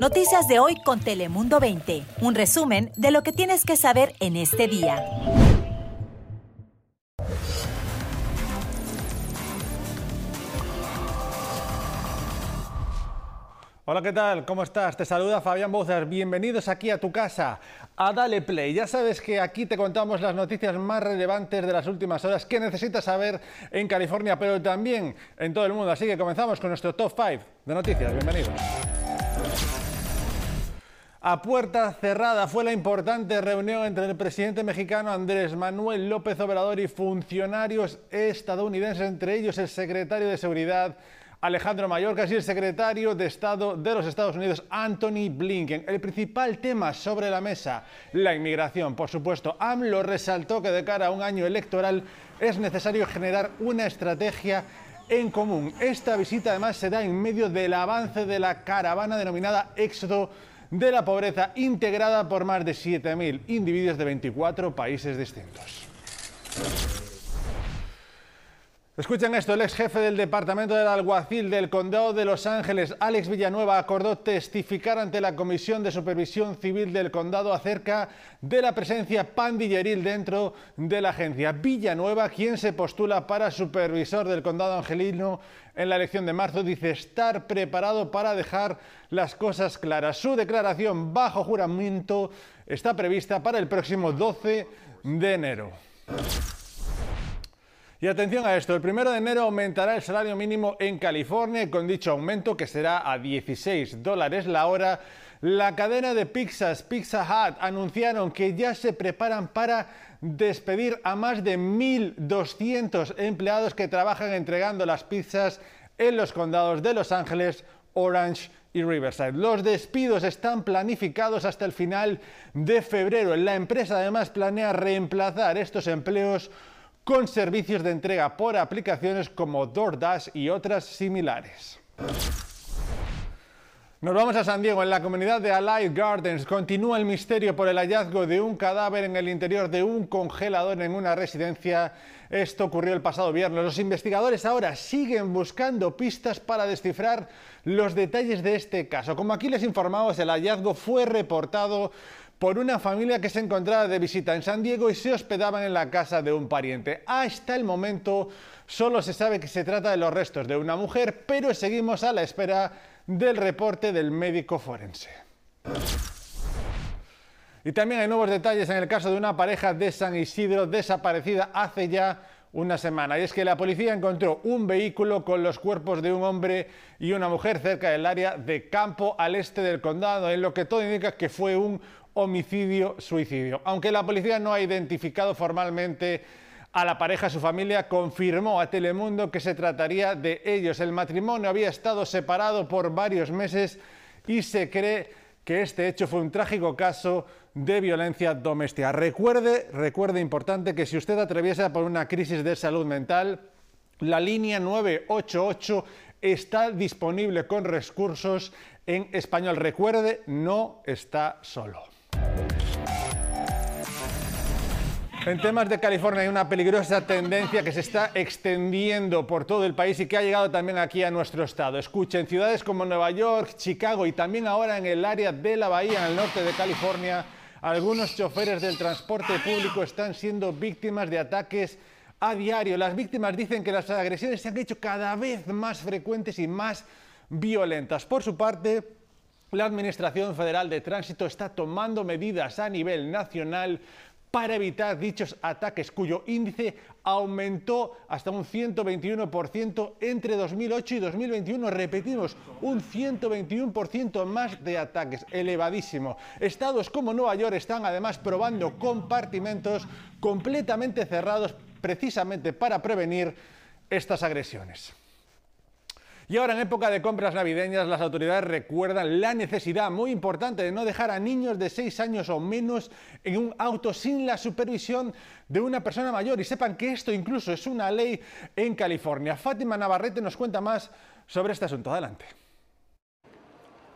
Noticias de hoy con Telemundo 20. Un resumen de lo que tienes que saber en este día. Hola, ¿qué tal? ¿Cómo estás? Te saluda Fabián Bozar. Bienvenidos aquí a tu casa, a Dale Play. Ya sabes que aquí te contamos las noticias más relevantes de las últimas horas que necesitas saber en California, pero también en todo el mundo. Así que comenzamos con nuestro top 5 de noticias. Bienvenidos. A puerta cerrada fue la importante reunión entre el presidente mexicano Andrés Manuel López Obrador y funcionarios estadounidenses, entre ellos el secretario de Seguridad Alejandro Mayorkas y el secretario de Estado de los Estados Unidos, Anthony Blinken. El principal tema sobre la mesa, la inmigración. Por supuesto, AMLO resaltó que de cara a un año electoral es necesario generar una estrategia en común. Esta visita además se da en medio del avance de la caravana denominada Éxodo de la Pobreza, integrada por más de 7.000 individuos de 24 países distintos. Escuchen esto, el ex jefe del Departamento del Alguacil del Condado de Los Ángeles, Alex Villanueva, acordó testificar ante la Comisión de Supervisión Civil del Condado acerca de la presencia pandilleril dentro de la agencia. Villanueva, quien se postula para supervisor del Condado Angelino en la elección de marzo, dice estar preparado para dejar las cosas claras. Su declaración bajo juramento está prevista para el próximo 12 de enero. Y atención a esto, el primero de enero aumentará el salario mínimo en California con dicho aumento que será a 16 dólares la hora. La cadena de pizzas Pizza Hut anunciaron que ya se preparan para despedir a más de 1.200 empleados que trabajan entregando las pizzas en los condados de Los Ángeles, Orange y Riverside. Los despidos están planificados hasta el final de febrero. La empresa además planea reemplazar estos empleos con servicios de entrega por aplicaciones como DoorDash y otras similares. Nos vamos a San Diego. En la comunidad de Allied Gardens continúa el misterio por el hallazgo de un cadáver en el interior de un congelador en una residencia. Esto ocurrió el pasado viernes. Los investigadores ahora siguen buscando pistas para descifrar los detalles de este caso. Como aquí les informamos, el hallazgo fue reportado por una familia que se encontraba de visita en San Diego y se hospedaban en la casa de un pariente. Hasta el momento solo se sabe que se trata de los restos de una mujer, pero seguimos a la espera del reporte del médico forense. Y también hay nuevos detalles en el caso de una pareja de San Isidro desaparecida hace ya una semana. Y es que la policía encontró un vehículo con los cuerpos de un hombre y una mujer cerca del área de campo al este del condado, en lo que todo indica que fue un homicidio-suicidio. Aunque la policía no ha identificado formalmente a la pareja, su familia confirmó a Telemundo que se trataría de ellos. El matrimonio había estado separado por varios meses y se cree que este hecho fue un trágico caso de violencia doméstica. Recuerde, recuerde importante que si usted atraviesa por una crisis de salud mental, la línea 988 está disponible con recursos en español. Recuerde, no está solo. En temas de California hay una peligrosa tendencia que se está extendiendo por todo el país y que ha llegado también aquí a nuestro estado. Escuchen, ciudades como Nueva York, Chicago y también ahora en el área de la Bahía, en el norte de California, algunos choferes del transporte público están siendo víctimas de ataques a diario. Las víctimas dicen que las agresiones se han hecho cada vez más frecuentes y más violentas. Por su parte, la Administración Federal de Tránsito está tomando medidas a nivel nacional para evitar dichos ataques, cuyo índice aumentó hasta un 121% entre 2008 y 2021. Repetimos, un 121% más de ataques, elevadísimo. Estados como Nueva York están además probando compartimentos completamente cerrados precisamente para prevenir estas agresiones. Y ahora en época de compras navideñas las autoridades recuerdan la necesidad muy importante de no dejar a niños de 6 años o menos en un auto sin la supervisión de una persona mayor y sepan que esto incluso es una ley en California. Fátima Navarrete nos cuenta más sobre este asunto. Adelante.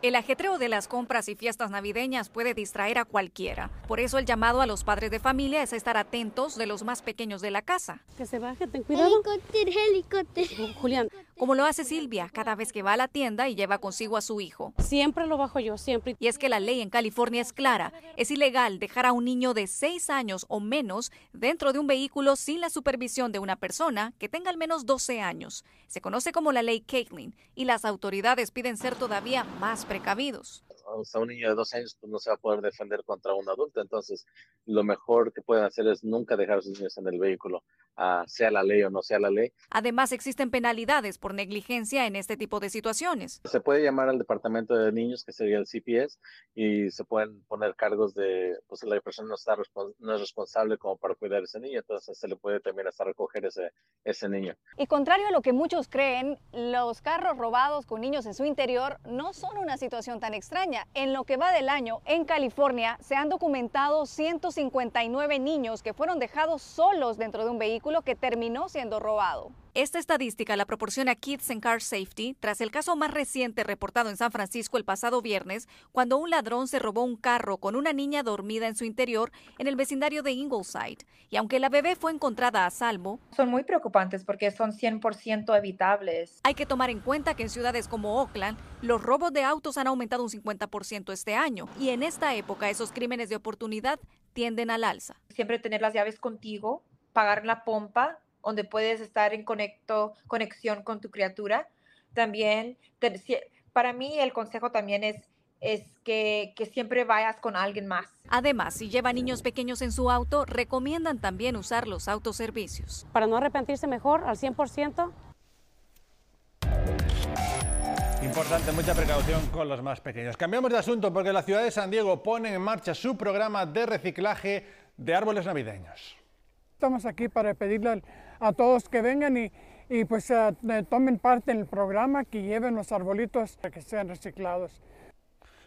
El ajetreo de las compras y fiestas navideñas puede distraer a cualquiera. Por eso el llamado a los padres de familia es estar atentos de los más pequeños de la casa. Que se baje, ten cuidado. Helicóptero, helicóptero. Julián, Como lo hace Silvia cada vez que va a la tienda y lleva consigo a su hijo. siempre lo bajo yo, siempre. Y es que la ley en California es clara. Es ilegal dejar a un niño de 6 años o menos dentro de un vehículo sin la supervisión de una persona que tenga al menos 12 años. Se conoce como la ley Caitlin y las autoridades piden ser todavía más precavidos. O sea, un niño de dos años pues, no se va a poder defender contra un adulto. Entonces, lo mejor que pueden hacer es nunca dejar a sus niños en el vehículo, ah, sea la ley o no sea la ley. Además, existen penalidades por negligencia en este tipo de situaciones. Se puede llamar al departamento de niños, que sería el CPS, y se pueden poner cargos de, pues la persona no, está respons- no es responsable como para cuidar a ese niño, entonces se le puede también hasta recoger ese, ese niño. Y contrario a lo que muchos creen, los carros robados con niños en su interior no son una situación tan extraña. En lo que va del año, en California se han documentado 159 niños que fueron dejados solos dentro de un vehículo que terminó siendo robado. Esta estadística la proporciona Kids and Car Safety tras el caso más reciente reportado en San Francisco el pasado viernes, cuando un ladrón se robó un carro con una niña dormida en su interior en el vecindario de Ingleside. Y aunque la bebé fue encontrada a salvo, son muy preocupantes porque son 100% evitables. Hay que tomar en cuenta que en ciudades como Oakland, los robos de autos han aumentado un 50% este año y en esta época esos crímenes de oportunidad tienden al alza. Siempre tener las llaves contigo, pagar la pompa, donde puedes estar en conecto, conexión con tu criatura. También, para mí el consejo también es, es que, que siempre vayas con alguien más. Además, si lleva niños pequeños en su auto, recomiendan también usar los autoservicios. Para no arrepentirse mejor al 100%, Importante, mucha precaución con los más pequeños. Cambiamos de asunto porque la ciudad de San Diego pone en marcha su programa de reciclaje de árboles navideños. Estamos aquí para pedirle a todos que vengan y, y pues eh, tomen parte en el programa, que lleven los arbolitos para que sean reciclados.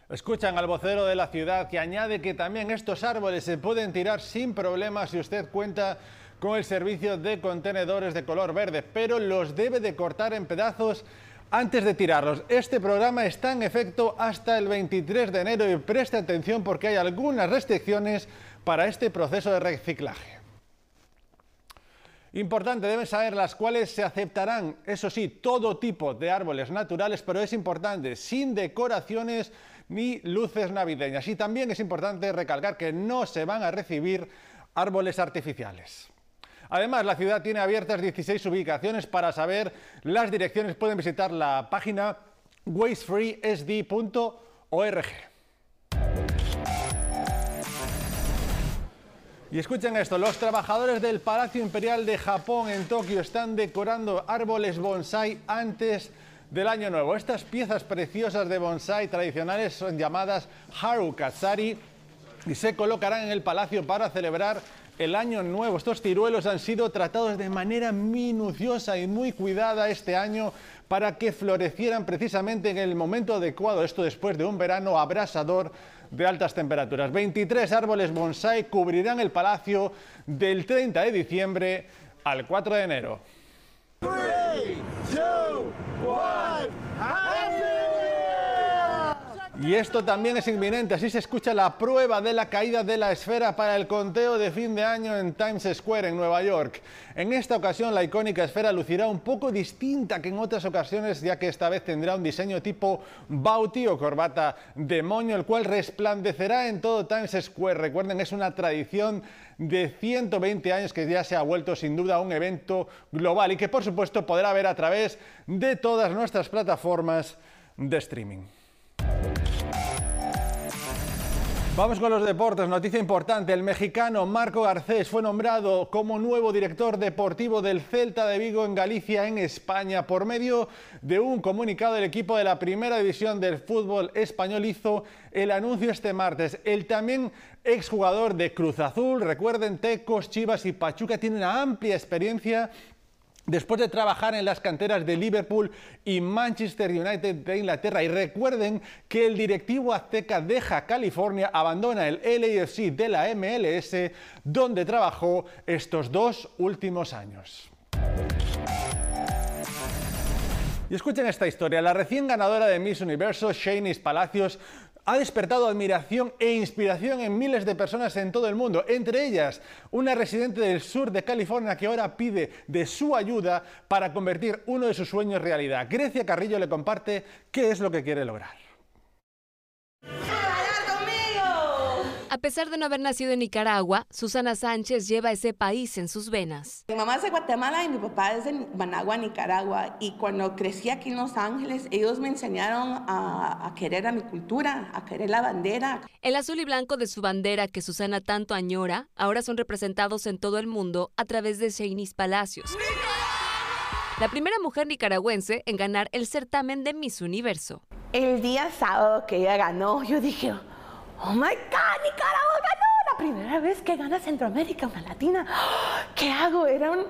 Escuchan al vocero de la ciudad que añade que también estos árboles se pueden tirar sin problemas si usted cuenta con el servicio de contenedores de color verde, pero los debe de cortar en pedazos antes de tirarlos. Este programa está en efecto hasta el 23 de enero y preste atención porque hay algunas restricciones para este proceso de reciclaje. Importante, deben saber las cuales se aceptarán, eso sí, todo tipo de árboles naturales, pero es importante, sin decoraciones ni luces navideñas. Y también es importante recalcar que no se van a recibir árboles artificiales. Además, la ciudad tiene abiertas 16 ubicaciones. Para saber las direcciones pueden visitar la página wastefreesd.org. Y escuchen esto, los trabajadores del Palacio Imperial de Japón en Tokio están decorando árboles bonsai antes del año nuevo. Estas piezas preciosas de bonsai tradicionales son llamadas Harukatsari y se colocarán en el palacio para celebrar el año nuevo. Estos ciruelos han sido tratados de manera minuciosa y muy cuidada este año para que florecieran precisamente en el momento adecuado, esto después de un verano abrasador de altas temperaturas. 23 árboles bonsai cubrirán el palacio del 30 de diciembre al 4 de enero. Y esto también es inminente, así se escucha la prueba de la caída de la esfera para el conteo de fin de año en Times Square, en Nueva York. En esta ocasión la icónica esfera lucirá un poco distinta que en otras ocasiones, ya que esta vez tendrá un diseño tipo bauti o corbata demonio, el cual resplandecerá en todo Times Square. Recuerden, es una tradición de 120 años que ya se ha vuelto sin duda un evento global y que por supuesto podrá ver a través de todas nuestras plataformas de streaming. Vamos con los deportes. Noticia importante. El mexicano Marco Garcés fue nombrado como nuevo director deportivo del Celta de Vigo en Galicia, en España. Por medio de un comunicado, el equipo de la primera división del fútbol español hizo el anuncio este martes. El también exjugador de Cruz Azul, recuerden, Tecos, Chivas y Pachuca, tiene una amplia experiencia Después de trabajar en las canteras de Liverpool y Manchester United de Inglaterra, y recuerden que el directivo azteca deja California, abandona el LAFC de la MLS, donde trabajó estos dos últimos años. Y escuchen esta historia. La recién ganadora de Miss Universo, Shanice Palacios, ha despertado admiración e inspiración en miles de personas en todo el mundo, entre ellas una residente del sur de California que ahora pide de su ayuda para convertir uno de sus sueños en realidad. Grecia Carrillo le comparte qué es lo que quiere lograr. A pesar de no haber nacido en Nicaragua, Susana Sánchez lleva ese país en sus venas. Mi mamá es de Guatemala y mi papá es de Managua, Nicaragua. Y cuando crecí aquí en Los Ángeles, ellos me enseñaron a, a, querer a mi cultura, a querer la bandera. El azul y blanco de su bandera que Susana tanto añora, ahora son representados en todo el mundo a través de Shanice Palacios. La primera mujer nicaragüense en ganar el certamen de Miss Universo. El día sábado que ella ganó, yo dije, Oh my God, Nicaragua ganó la primera vez que gana Centroamérica, una latina. ¿Qué hago? Era un.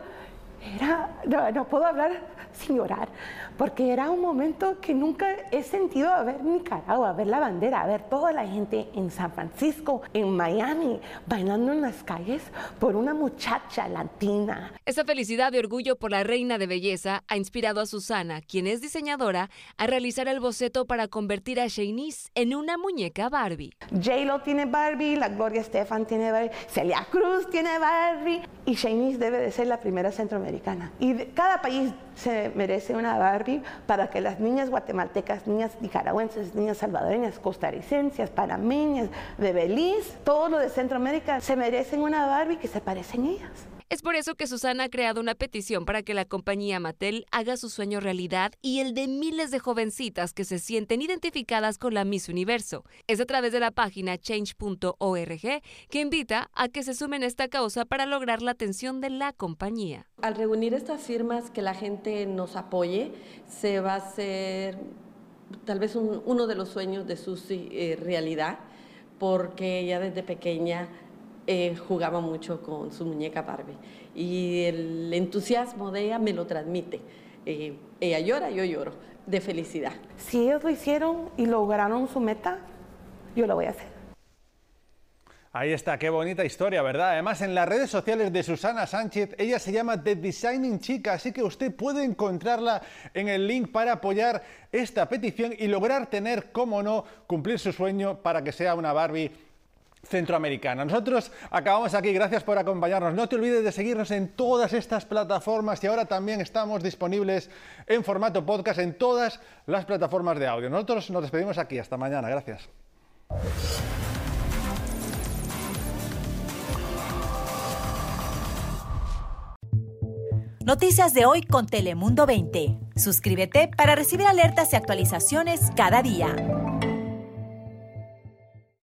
Era. No, puedo hablar sin llorar, porque era un momento que nunca he sentido a ver Nicaragua, a ver la bandera, a ver toda la gente en San Francisco, en Miami, bailando en las calles por una muchacha latina. Esa felicidad y orgullo por la reina de belleza ha inspirado a Susana, quien es diseñadora, a realizar el boceto para convertir a Shanice en una muñeca Barbie. J-Lo tiene Barbie, la Gloria Estefan tiene Barbie, Celia Cruz tiene Barbie y Shanice debe de ser la primera centroamericana. Y cada país se merece una Barbie para que las niñas guatemaltecas, niñas nicaragüenses, niñas salvadoreñas, costarricenses, panameñas, de Belice, todo lo de Centroamérica, se merecen una Barbie que se parecen ellas. Es por eso que Susana ha creado una petición para que la compañía Mattel haga su sueño realidad y el de miles de jovencitas que se sienten identificadas con la Miss Universo. Es a través de la página change.org que invita a que se sumen a esta causa para lograr la atención de la compañía. Al reunir estas firmas, que la gente nos apoye, se va a hacer tal vez un, uno de los sueños de su eh, realidad, porque ella desde pequeña eh, jugaba mucho con su muñeca Barbie y el entusiasmo de ella me lo transmite. Eh, ella llora, yo lloro de felicidad. Si ellos lo hicieron y lograron su meta, yo lo voy a hacer. Ahí está, qué bonita historia, ¿verdad? Además, en las redes sociales de Susana Sánchez, ella se llama The Designing Chica, así que usted puede encontrarla en el link para apoyar esta petición y lograr tener, como no, cumplir su sueño para que sea una Barbie centroamericana. Nosotros acabamos aquí, gracias por acompañarnos. No te olvides de seguirnos en todas estas plataformas y ahora también estamos disponibles en formato podcast en todas las plataformas de audio. Nosotros nos despedimos aquí, hasta mañana, gracias. Noticias de hoy con Telemundo 20. Suscríbete para recibir alertas y actualizaciones cada día.